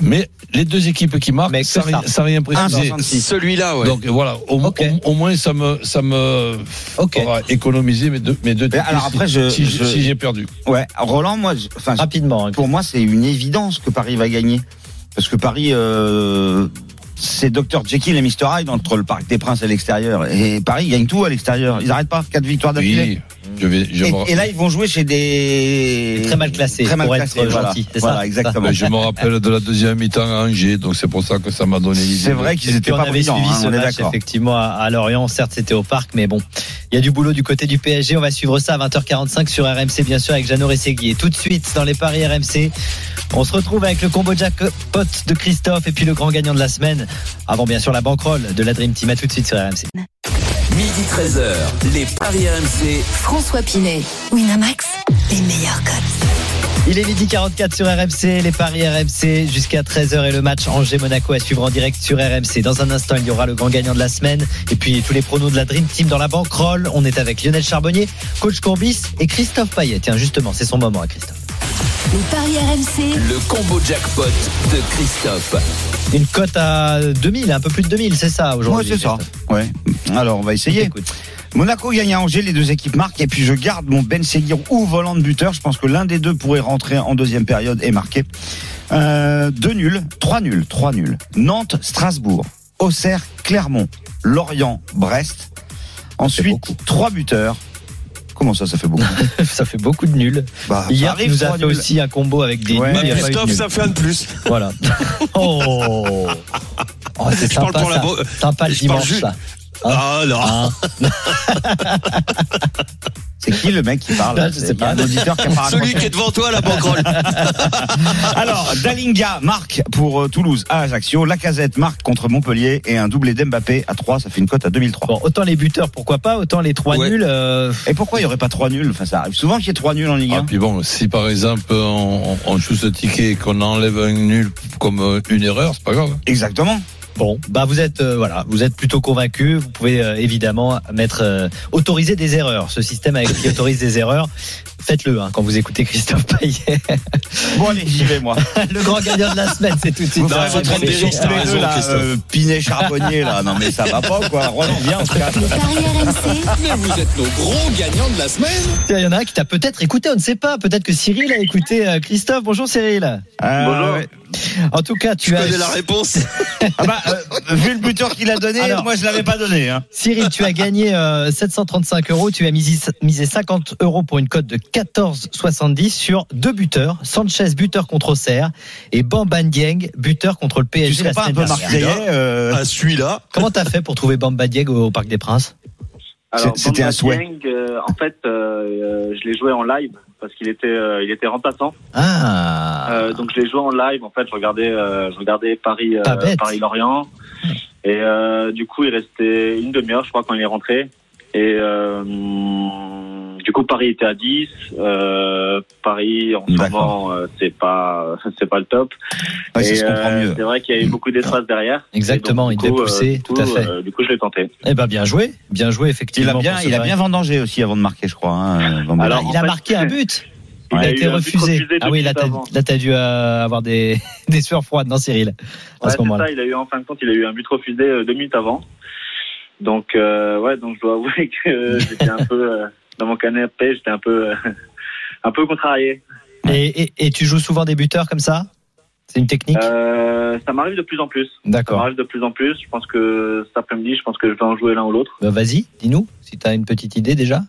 mais les deux équipes qui marquent, ça, ça. rien- précisé. 1,66. Celui-là, ouais. Donc voilà, au, Ok. au- au moins ça me, ça me Ok. fera économiser mes deux, mes deux Mais tickets. alors après, je- si, je- si j'ai perdu. Ouais, Roland, moi, enfin, Rapidement. hein, pour moi, c'est une évidence que Paris va gagner. Parce que Paris, euh, c'est Dr Jekyll et Mr Hyde entre le Parc des Princes et l'extérieur. Et Paris gagne tout à l'extérieur. Ils n'arrêtent pas. Quatre victoires d'affilée. Oui, je vais, je Et, me- et là, ils vont jouer chez des Très mal classés, Très mal pour classés, être voilà. gentil, c'est Voilà, ça exactement. Mais je me rappelle de la deuxième mi-temps à Angers, donc c'est pour ça que ça m'a donné l'idée. C'est vrai qu'ils Et étaient on pas avait suivi hein, ce on est match d'accord. effectivement à, à Lorient. Certes, c'était au parc, mais bon, il y a du boulot du côté du PSG. On va suivre ça à 20h45 sur RMC, bien sûr, avec Jeannot Rességui. Et tout de suite, dans les paris RMC, on se retrouve avec le combo jackpot de Christophe et puis le grand gagnant de la semaine. Avant, bien sûr, la banquerolle de la Dream Team. À tout de suite sur RMC. Midi 13h, les Paris RMC. François Pinet, Winamax, les meilleurs codes. Il est midi 44 sur RMC, les paris RMC jusqu'à 13h et le match Angers-Monaco à suivre en direct sur RMC. Dans un instant, il y aura le grand gagnant de la semaine et puis tous les pronos de la Dream Team dans la banquerolle. On est avec Lionel Charbonnier, coach Courbis et Christophe Payet. Tiens, justement, c'est son moment à Christophe. Les paris RMC, Le combo jackpot de Christophe. Une cote à 2000, un peu plus de 2000, c'est ça Ouais, aujourd'hui. c'est ça. Ouais. Alors, on va essayer. Monaco gagne à Angers, les deux équipes marquent. Et puis, je garde mon Ben Seguir ou volant de buteur. Je pense que l'un des deux pourrait rentrer en deuxième période et marquer. Euh, deux nuls, trois nuls, trois nuls. Nantes, Strasbourg, Auxerre, Clermont, Lorient, Brest. Ensuite, trois buteurs. Comment ça, ça fait beaucoup [LAUGHS] ça fait beaucoup de nuls. bah, Hier, il nous a trois fait nuls. aussi un combo avec des Ouais. nuls. il y a pas eu de Christophe, ça fait un de plus. Voilà. [LAUGHS] Oh, oh c'est parle sympa, pour la ça. bo- sympa le dimanche, ça. Ah non. Hein [LAUGHS] C'est qui le mec qui parle Ah, je sais pas. auditeur qui Celui qui est devant toi, la banquerolle. [LAUGHS] Alors, Dalinga marque pour euh, Toulouse à Ajaccio. Lacazette marque contre Montpellier et un doublé d'Mbappé à 3. Ça fait une cote à 2003. Bon, autant les buteurs, pourquoi pas, autant les trois Ouais. nuls. euh, Et pourquoi il n'y aurait pas trois nuls? Enfin, ça arrive souvent qu'il y ait trois nuls en Ligue Ah, 1. puis bon, si par exemple on, on joue ce ticket et qu'on enlève un nul comme euh, une erreur, c'est pas grave. Exactement. Bon, bah vous êtes euh, voilà, vous êtes plutôt convaincu. Vous pouvez euh, évidemment mettre euh, autoriser des erreurs. Ce système avec qui autorise des erreurs, Faites-le hein, quand vous écoutez Christophe Payet. Bon, allez, j'y vais, moi. [LAUGHS] le grand gagnant de la semaine, c'est tout de suite. Vous Non, euh, Pinet Charbonnier, là. Non, mais ça va pas, quoi. Roland, viens, on se RMC, Mais vous êtes nos gros gagnants de la semaine. Il y en a un qui t'a peut-être écouté, on ne sait pas. Peut-être que Cyril a écouté euh, Christophe. Bonjour Cyril. Euh, Bonjour. ouais. En tout cas, tu Tu as connais la réponse Ah bah, euh, vu le buteur qu'il a donné, Alors. moi, je l'avais pas donné, hein. Cyril, tu as gagné euh, 735 euros. Tu as misé, misé 50 euros pour une cote de 14,70 sur deux buteurs. Sanchez, buteur contre Auxerre. Et Bamban Dieng, buteur contre le Tu PSG la pas un peu euh, à celui-là. Comment t'as fait pour trouver Bamba Dieng au Parc des Princes? C'était un Bamba souhait. Dieng, euh, en fait, euh, euh, je l'ai joué en live parce qu'il était, euh, il était remplaçant. Ah Euh, donc je l'ai joué en live. En fait, je regardais, euh, je regardais Paris, euh. Paris Lorient. Et euh, du coup, il restait une demi-heure, je crois, quand il est rentré. Et euh, du coup, Paris était à 10. Euh, Paris, en ce moment, euh, c'est pas, [LAUGHS] c'est pas le top. ouais, ça Et, se comprend euh, mieux. C'est vrai qu'il y a eu beaucoup d'espace derrière. Exactement, il donc, du devait coup, pousser, euh, du tout coup, à fait. euh, du coup, je l'ai tenté. Eh ben bien joué, bien joué Il effectivement. a bien, il a bien vendangé aussi avant de marquer, je crois. Hein. Alors, il a fait, marqué un but. Il Ouais, a il été a refusé. refusé Ah oui, là t'as, avant. là, t'as dû euh, avoir des, [LAUGHS] des sueurs froides, non Cyril À Ouais, ce ça. Il a eu en fin de compte, il a eu un but refusé euh, deux minutes avant. Donc euh, ouais, donc je dois [LAUGHS] avouer que j'étais un peu euh, dans mon canapé, j'étais un peu euh, [LAUGHS] un peu contrarié. Et, et, et tu joues souvent des buteurs comme ça? C'est une technique? Euh, ça m'arrive de plus en plus. Ça D'accord. m'arrive de plus en plus. Je pense que cet après-midi, je pense que je vais en jouer l'un ou l'autre. Bah, vas-y, dis-nous si t'as une petite idée déjà,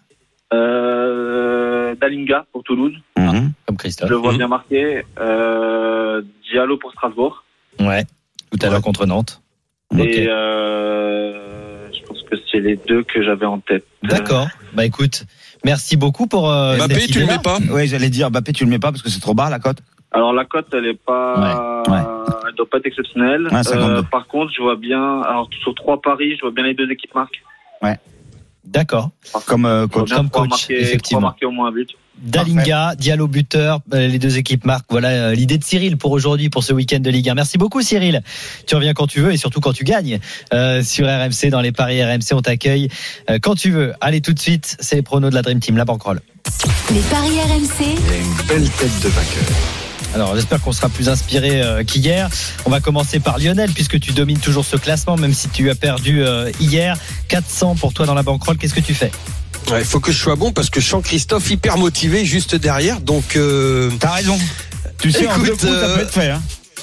Euh, Dalinga pour Toulouse, Mhm. comme je Christophe. le vois Mhm. bien marqué. Euh, Diallo pour Strasbourg. Ouais, tout à l'heure contre Nantes. Et euh, je que c'est les deux que j'avais en tête. D'accord. Bah écoute, merci beaucoup pour. Euh, Mbappé, tu le mets pas? Ouais, j'allais dire, Mbappé, tu le mets pas parce que c'est trop bas, la cote? Alors la cote, elle est pas, Ouais, ouais. elle doit pas être exceptionnelle. Ouais, 52. par contre, je vois bien, alors sur trois paris, je vois bien les deux équipes marquent. D'accord. Comme euh, coach. Comme coach, marquer, effectivement. marquer au moins un but. Dalinga, Diallo buteur, euh, les deux équipes marquent. Voilà euh, l'idée de Cyril pour aujourd'hui, pour ce week-end de Ligue 1. Merci beaucoup Cyril. Tu reviens quand tu veux et surtout quand tu gagnes euh, sur RMC dans les paris RMC. On t'accueille euh, quand tu veux. Allez tout de suite, c'est les pronos de la Dream Team, la banquerolle. les paris RMC, Il a une belle tête de vainqueur. Alors j'espère qu'on sera plus inspiré euh, qu'hier. On va commencer par Lionel puisque tu domines toujours ce classement même si tu as perdu euh, hier. 400 pour toi dans la banquerolle. Qu'est-ce que tu fais? Il faut que je sois bon parce que je sens Christophe hyper motivé juste derrière. Donc, euh, T'as raison. Tu sais, en Écoute, deux coups, ça euh, peut être fait. Hein.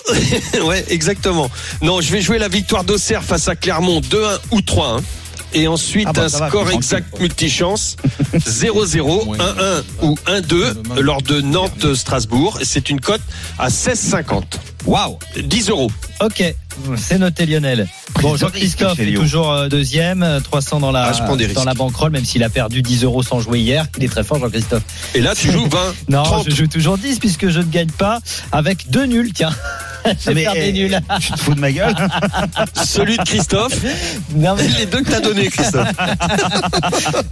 [LAUGHS] ouais, exactement. Non, je vais jouer la victoire d'Auxerre face à Clermont 2-1 ou 3-1. Et ensuite, Ah bah, un va, score exact multichance [LAUGHS] 0-0, 1-1 ou 1-2 lors de Nantes-Strasbourg. C'est une cote à 16,50. Waouh. 10 euros. Ok, c'est noté Lionel. Bon, Jean-Christophe est toujours euh, deuxième, euh, 300 dans la Ah, dans la banquerolle, même s'il a perdu 10 euros sans jouer hier. Il est très fort, Jean-Christophe. Et là, tu joues 20, [LAUGHS] Non, 30. je joue toujours 10 puisque je ne gagne pas avec deux nuls. Tiens, [LAUGHS] je vais mais, faire des eh, nuls. Tu te fous de ma gueule [LAUGHS] Celui de Christophe, Non, mais les deux que t'as donné, Christophe.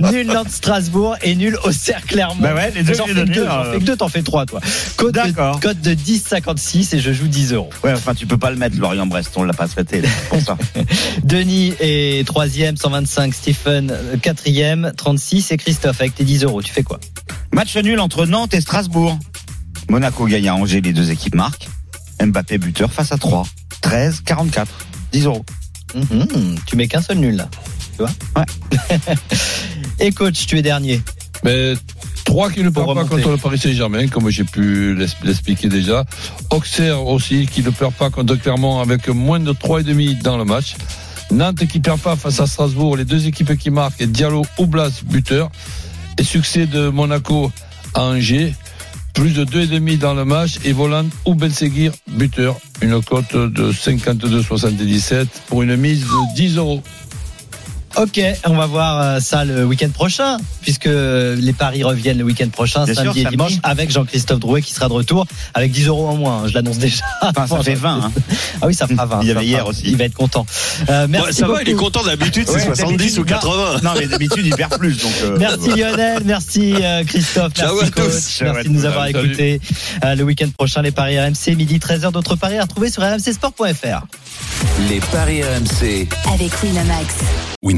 [LAUGHS] nul Nantes Strasbourg et nul au cercle Clermont. Bah ouais, les deux, J'en je fais que deux, j'en euh. fais que deux, t'en fais trois, toi. Code D'accord. de, code de 10,56 et je joue 10 euros. Ouais, enfin, tu peux pas le mettre, Lorient-Brest. On l'a pas traité, c'est pour ça. Denis est troisième, 125. Stephen, euh, quatrième, 36. Et Christophe avec tes 10 euros. Tu fais quoi? Match nul entre Nantes et Strasbourg. Monaco gagne à Angers, les deux équipes marquent. Mbappé buteur face à 3. 13, 44. 10 euros. Mhm, Tu mets qu'un seul nul là. Tu vois Ouais. [LAUGHS] et coach, tu es dernier. Mais trois qui ne Pour perdent pas contre le Paris Saint-Germain, comme j'ai pu l'expliquer déjà. Auxerre aussi qui ne perd pas contre Clermont avec moins de 3,5 dans le match. Nantes qui perd pas face à Strasbourg, les deux équipes qui marquent, et Diallo ou Blas buteur. Et succès de Monaco à Angers, plus de 2,5 dans le match, et Volant ou Belseguir buteur. Une cote de 52,77 pour une mise de 10 euros. Ok, on va voir euh, ça le week-end prochain, puisque les paris reviennent le week-end prochain, Bien sûr, samedi et samedi. dimanche, avec Jean-Christophe Drouet qui sera de retour avec 10 euros en moins. Je l'annonce déjà. Enfin, ça fait 20. Hein. [LAUGHS] Ah oui, ça fera 20. Il y avait hier 20. aussi. Il va être content. Euh, merci Ouais, ça va, il est beaucoup. content d'habitude, c'est Ouais, 70 d'habitude, ou 80. Non, mais d'habitude, il perd plus. Donc, euh, Merci Lionel, merci euh, Christophe, Ciao merci à tous. coach, Ciao à merci de nous avoir écoutés. Euh, le week-end prochain, les paris RMC, midi 13h, d'autres paris à retrouver sur rmcsport.fr. Les paris RMC. avec Winamax.